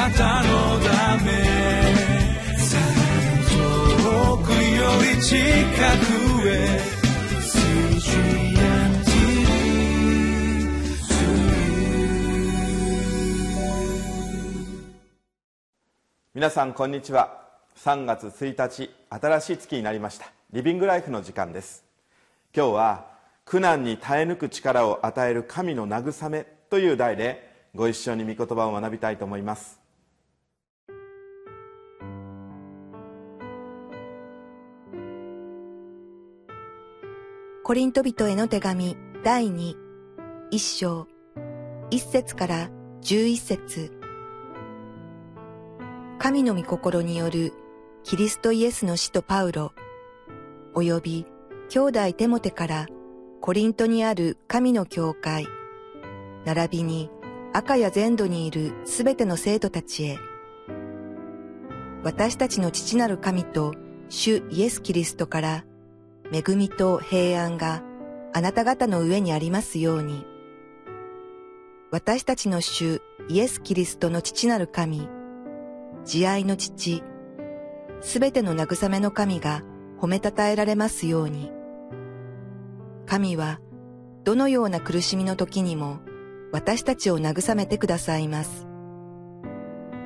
なたのため遠くより近くへ皆さんこんにちは。3月1日新しい月になりました。リビングライフの時間です。今日は苦難に耐え抜く力を与える神の慰めという題でご一緒に御言葉を学びたいと思います。コリント人への手紙第2一章。一節から十一節。神の御心によるキリストイエスの使徒パウロ、及び兄弟テモテからコリントにある神の教会、並びに赤や全土にいるすべての生徒たちへ、私たちの父なる神と主イエス・キリストから恵みと平安があなた方の上にありますように。私たちの主イエス・キリストの父なる神、慈愛の父、すべての慰めの神が褒めたたえられますように。神は、どのような苦しみの時にも、私たちを慰めてくださいます。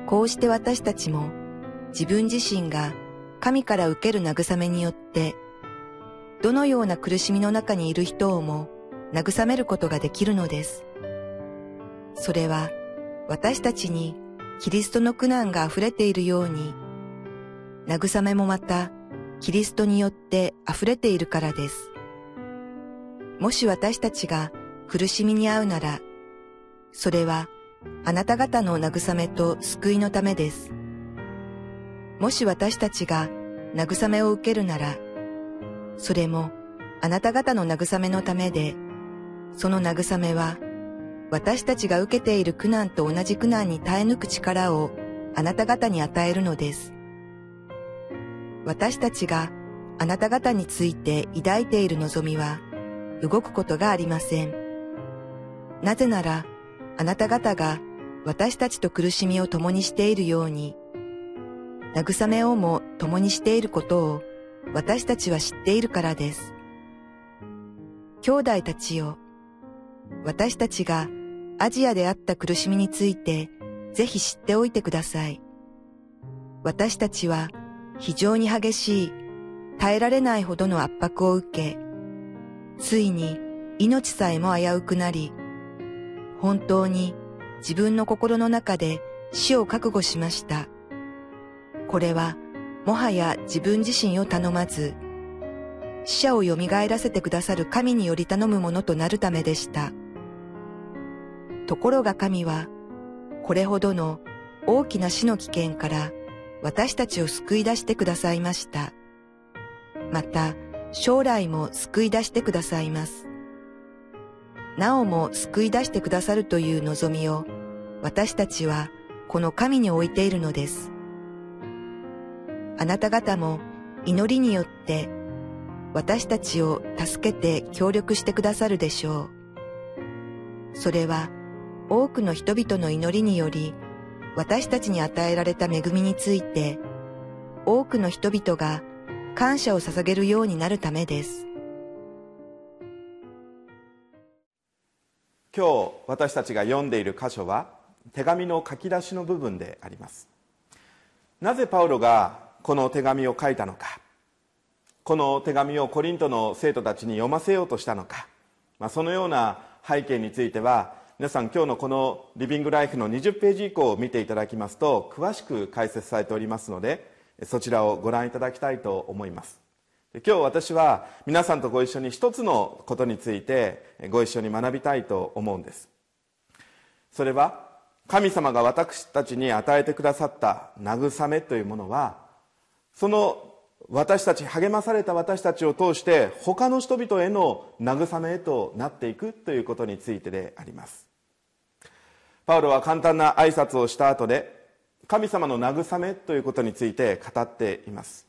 こうして私たちも、自分自身が神から受ける慰めによって、どのような苦しみの中にいる人をも慰めることができるのです。それは、私たちにキリストの苦難が溢れているように、慰めもまたキリストによって溢れているからです。もし私たちが苦しみに遭うなら、それはあなた方の慰めと救いのためです。もし私たちが慰めを受けるなら、それもあなた方の慰めのためで、その慰めは私たちが受けている苦難と同じ苦難に耐え抜く力をあなた方に与えるのです。私たちがあなた方について抱いている望みは動くことがありません。なぜならあなた方が私たちと苦しみを共にしているように、慰めをも共にしていることを私たちは知っているからです。兄弟たちよ、私たちがアジアであった苦しみについてぜひ知っておいてください。私たちは非常に激しい耐えられないほどの圧迫を受け、ついに命さえも危うくなり、本当に自分の心の中で死を覚悟しました。これはもはや自分自身を頼まず、死者を蘇らせてくださる神により頼むものとなるためでした。ところが神は、これほどの大きな死の危険から私たちを救い出してくださいました。また、将来も救い出してくださいます。なおも救い出してくださるという望みを私たちはこの神に置いているのです。あなた方も祈りによって私たちを助けて協力してくださるでしょう。それは多くの人々の祈りにより私たちに与えられた恵みについて多くの人々が感謝を捧げるようになるためです今日私たちが読んでいる箇所は手紙の書き出しの部分でありますなぜパウロがこの手紙を書いたのか？この手紙をコリントの生徒たちに読ませようとしたのか、まあ、そのような背景については皆さん今日のこのリビングライフの20ページ以降を見ていただきますと詳しく解説されておりますのでそちらをご覧いただきたいと思います。今日私は皆さんとご一緒に一つのことについてご一緒に学びたいと思うんです。それは神様が私たちに与えてくださった慰めというものはその私たち励まされた私たちを通して他の人々への慰めへとなっていくということについてであります。パウロは簡単な挨拶をした後で神様の慰めということについて語っています。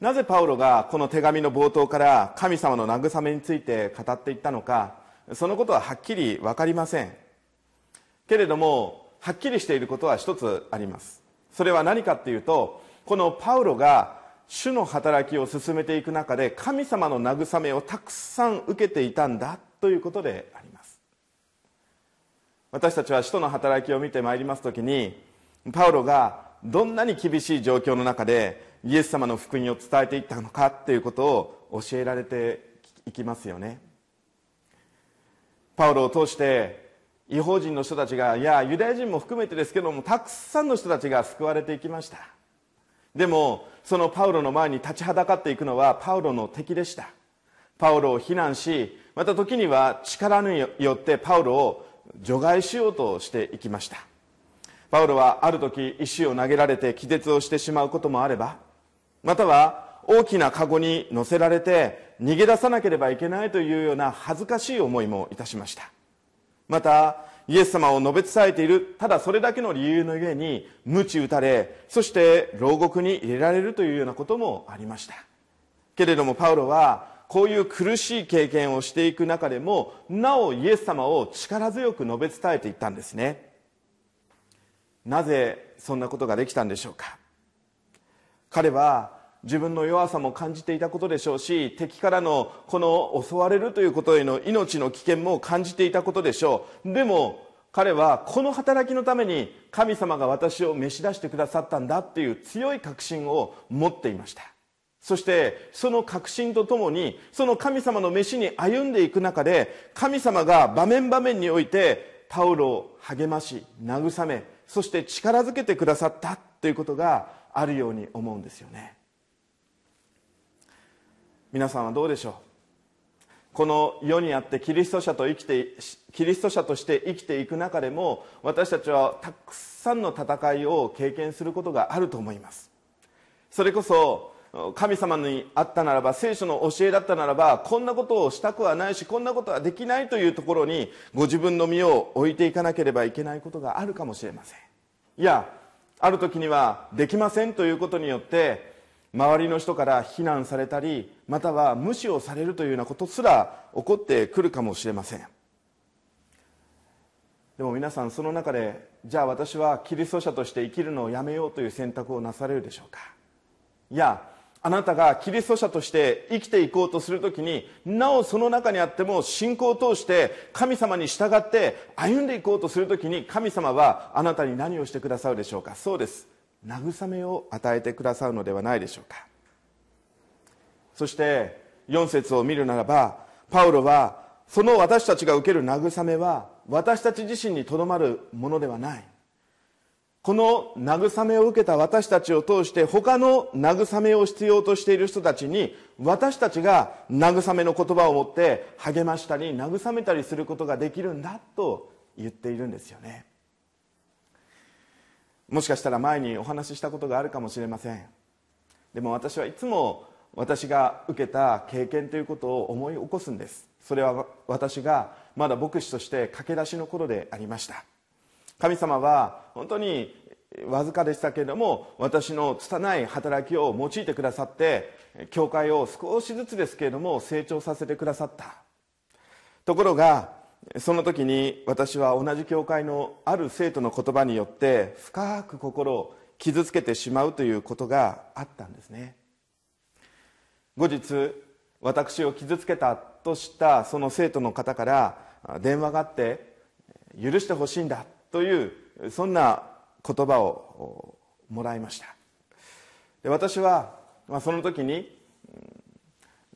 なぜパウロがこの手紙の冒頭から神様の慰めについて語っていったのかそのことははっきり分かりません。けれどもはっきりしていることは一つあります。それは何かっていうとこのパウロが主の働きを進めていく中で神様の慰めをたくさん受けていたんだということであります。私たちは使徒の働きを見てまいります時にパウロがどんなに厳しい状況の中でイエス様の福音を伝えていったのかということを教えられていきますよね。パウロを通して違法人の人たちがいやユダヤ人も含めてですけどもたくさんの人たちが救われていきました。でもそのパウロの前に立ちはだかっていくのはパウロの敵でした。パウロを非難しまた時には力によってパウロを除外しようとしていきました。パウロはある時石を投げられて気絶をしてしまうこともあればまたは大きな籠に乗せられて逃げ出さなければいけないというような恥ずかしい思いもいたしました。またイエス様を述べ伝えているただそれだけの理由の上に鞭打たれそして牢獄に入れられるというようなこともありました。けれどもパウロはこういう苦しい経験をしていく中でもなおイエス様を力強く述べ伝えていったんですね。なぜそんなことができたんでしょうか。彼は自分の弱さも感じていたことでしょうし敵からのこの襲われるということへの命の危険も感じていたことでしょう。でも彼はこの働きのために神様が私を召し出してくださったんだっていう強い確信を持っていました。そしてその確信とともにその神様の召しに歩んでいく中で神様が場面場面においてパウロを励まし慰めそして力づけてくださったということがあるように思うんですよね。皆さんはどうでしょう？この世にあってキリスト者と生きてキリスト者として生きていく中でも私たちはたくさんの戦いを経験することがあると思います。それこそ神様にあったならば聖書の教えだったならばこんなことをしたくはないしこんなことはできないというところにご自分の身を置いていかなければいけないことがあるかもしれません。いやある時にはできませんということによって周りの人から非難されたりまたは無視をされるというようなことすら起こってくるかもしれません。でも皆さんその中でじゃあ私はキリスト者として生きるのをやめようという選択をなされるでしょうか。いやあなたがキリスト者として生きていこうとするときになおその中にあっても信仰を通して神様に従って歩んでいこうとするときに神様はあなたに何をしてくださるでしょうか。そうです。慰めを与えてくださるのではないでしょうか。そして4節を見るならばパウロはその私たちが受ける慰めは私たち自身にとどまるものではない。この慰めを受けた私たちを通して他の慰めを必要としている人たちに私たちが慰めの言葉を持って励ましたり慰めたりすることができるんだと言っているんですよね。もしかしたら前にお話ししたことがあるかもしれません。でも私はいつも私が受けた経験ということを思い起こすんです。それは私がまだ牧師として駆け出しの頃でありました。神様は本当にわずかでしたけれども私の拙い働きを用いてくださって教会を少しずつですけれども成長させてくださった。ところがその時に私は同じ教会のある生徒の言葉によって深く心を傷つけてしまうということがあったんですね。後日私を傷つけたとしたその生徒の方から電話があって許してほしいんだというそんな言葉をもらいました。で私は、その時に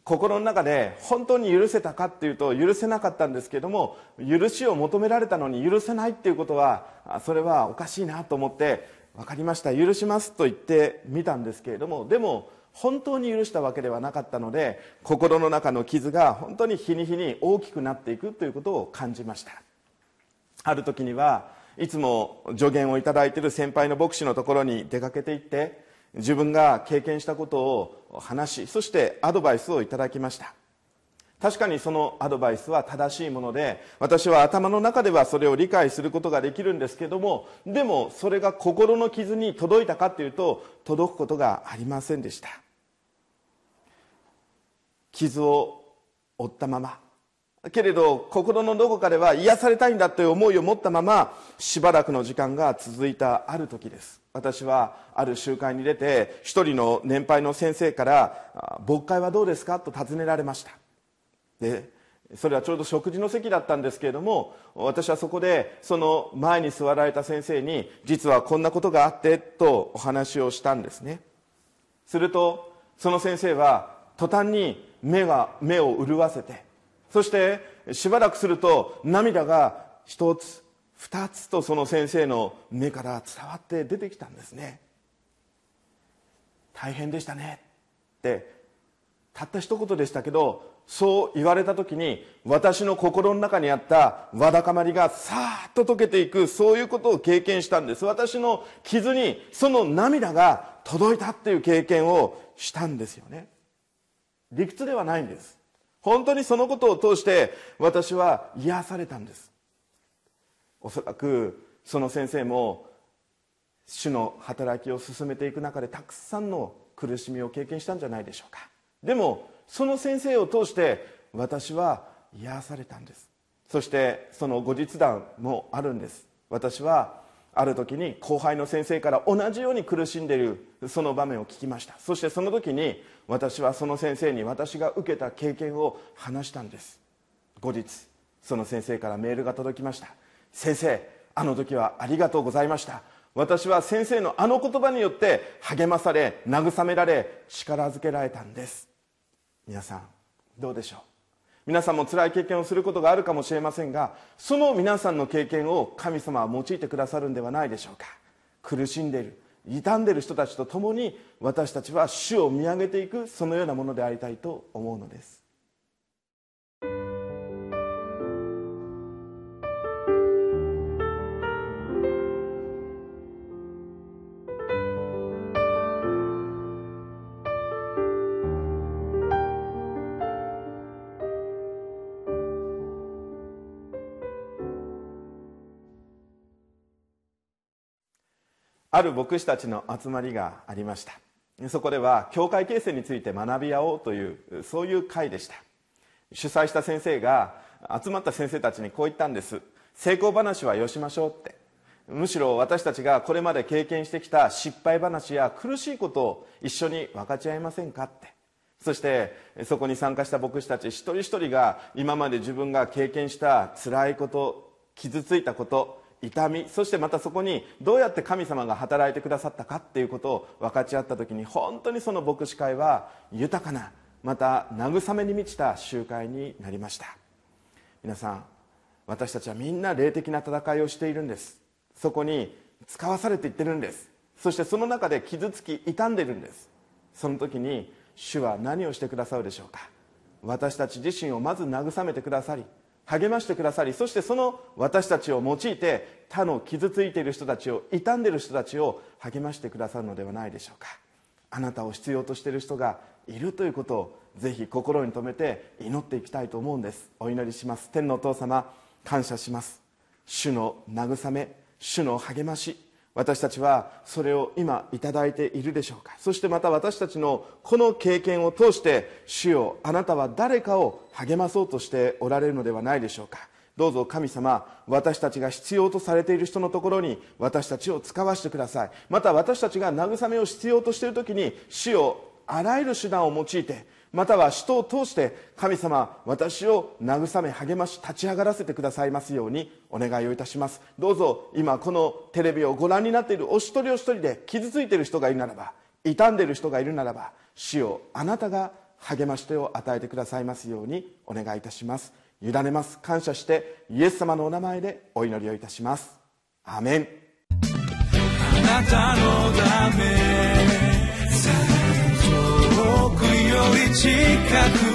心の中で本当に許せたかっていうと許せなかったんですけども許しを求められたのに許せないっていうことはそれはおかしいなと思って分かりました許しますと言ってみたんですけれどもでも本当に許したわけではなかったので心の中の傷が本当に日に日に大きくなっていくということを感じました。ある時にはいつも助言をいただいている先輩の牧師のところに出かけていって自分が経験したことを話しそしてアドバイスをいただきました。確かにそのアドバイスは正しいもので私は頭の中ではそれを理解することができるんですけどもでもそれが心の傷に届いたかというと届くことがありませんでした。傷を負ったままけれど心のどこかでは癒されたいんだという思いを持ったまましばらくの時間が続いたある時です。私はある集会に出て一人の年配の先生から「牧会はどうですか?」と尋ねられました。でそれはちょうど食事の席だったんですけれども私はそこでその前に座られた先生に実はこんなことがあってとお話をしたんですね。するとその先生は途端に目が目を潤わせてそしてしばらくすると涙が一つ二つとその先生の目から伝わって出てきたんですね。大変でしたね。ってたった一言でしたけどそう言われた時に私の心の中にあったわだかまりがさーっと溶けていくそういうことを経験したんです。私の傷にその涙が届いたっていう経験をしたんですよね。理屈ではないんです。本当にそのことを通して私は癒されたんです。おそらくその先生も主の働きを進めていく中でたくさんの苦しみを経験したんじゃないでしょうか。でもその先生を通して私は癒されたんです。そしてその後日談もあるんです。私はある時に後輩の先生から同じように苦しんでいるその場面を聞きました。そしてその時に私はその先生に私が受けた経験を話したんです。後日その先生からメールが届きました。先生あの時はありがとうございました。私は先生のあの言葉によって励まされ慰められ力づけられたんです。皆さんどうでしょう？皆さんも辛い経験をすることがあるかもしれませんがその皆さんの経験を神様は用いてくださるんではないでしょうか。苦しんでいる傷んでいる人たちと共に私たちは主を見上げていくそのようなものでありたいと思うのです。ある牧師たちの集まりがありました。そこでは教会形成について学び合おうというそういう会でした。主催した先生が集まった先生たちにこう言ったんです。成功話はよしましょうって。むしろ私たちがこれまで経験してきた失敗話や苦しいことを一緒に分かち合いませんかって。そしてそこに参加した牧師たち一人一人が今まで自分が経験した辛いこと傷ついたこと痛みそしてまたそこにどうやって神様が働いてくださったかっていうことを分かち合った時に本当にその牧師会は豊かなまた慰めに満ちた集会になりました。皆さん私たちはみんな霊的な戦いをしているんです。そこに使わされていってるんです。そしてその中で傷つき傷んでるんです。その時に主は何をしてくださるでしょうか。私たち自身をまず慰めてくださり励ましてくださりそしてその私たちを用いて他の傷ついている人たちを傷んでいる人たちを励ましてくださるのではないでしょうか。あなたを必要としている人がいるということをぜひ心に留めて祈っていきたいと思うんです。お祈りします。天のお父様感謝します。主の慰め主の励まし私たちはそれを今いただいているでしょうか。そしてまた私たちのこの経験を通して主よあなたは誰かを励まそうとしておられるのではないでしょうか。どうぞ神様私たちが必要とされている人のところに私たちを使わせてください。また私たちが慰めを必要としている時に主をあらゆる手段を用いてまたは人を通して神様私を慰め励まし立ち上がらせてくださいますようにお願いをいたします。どうぞ今このテレビをご覧になっているお一人お一人で傷ついている人がいるならば傷んでいる人がいるならば主をあなたが励まし手を与えてくださいますようにお願いいたします。委ねます。感謝してイエス様のお名前でお祈りをいたします。アメン。あなたのためり近く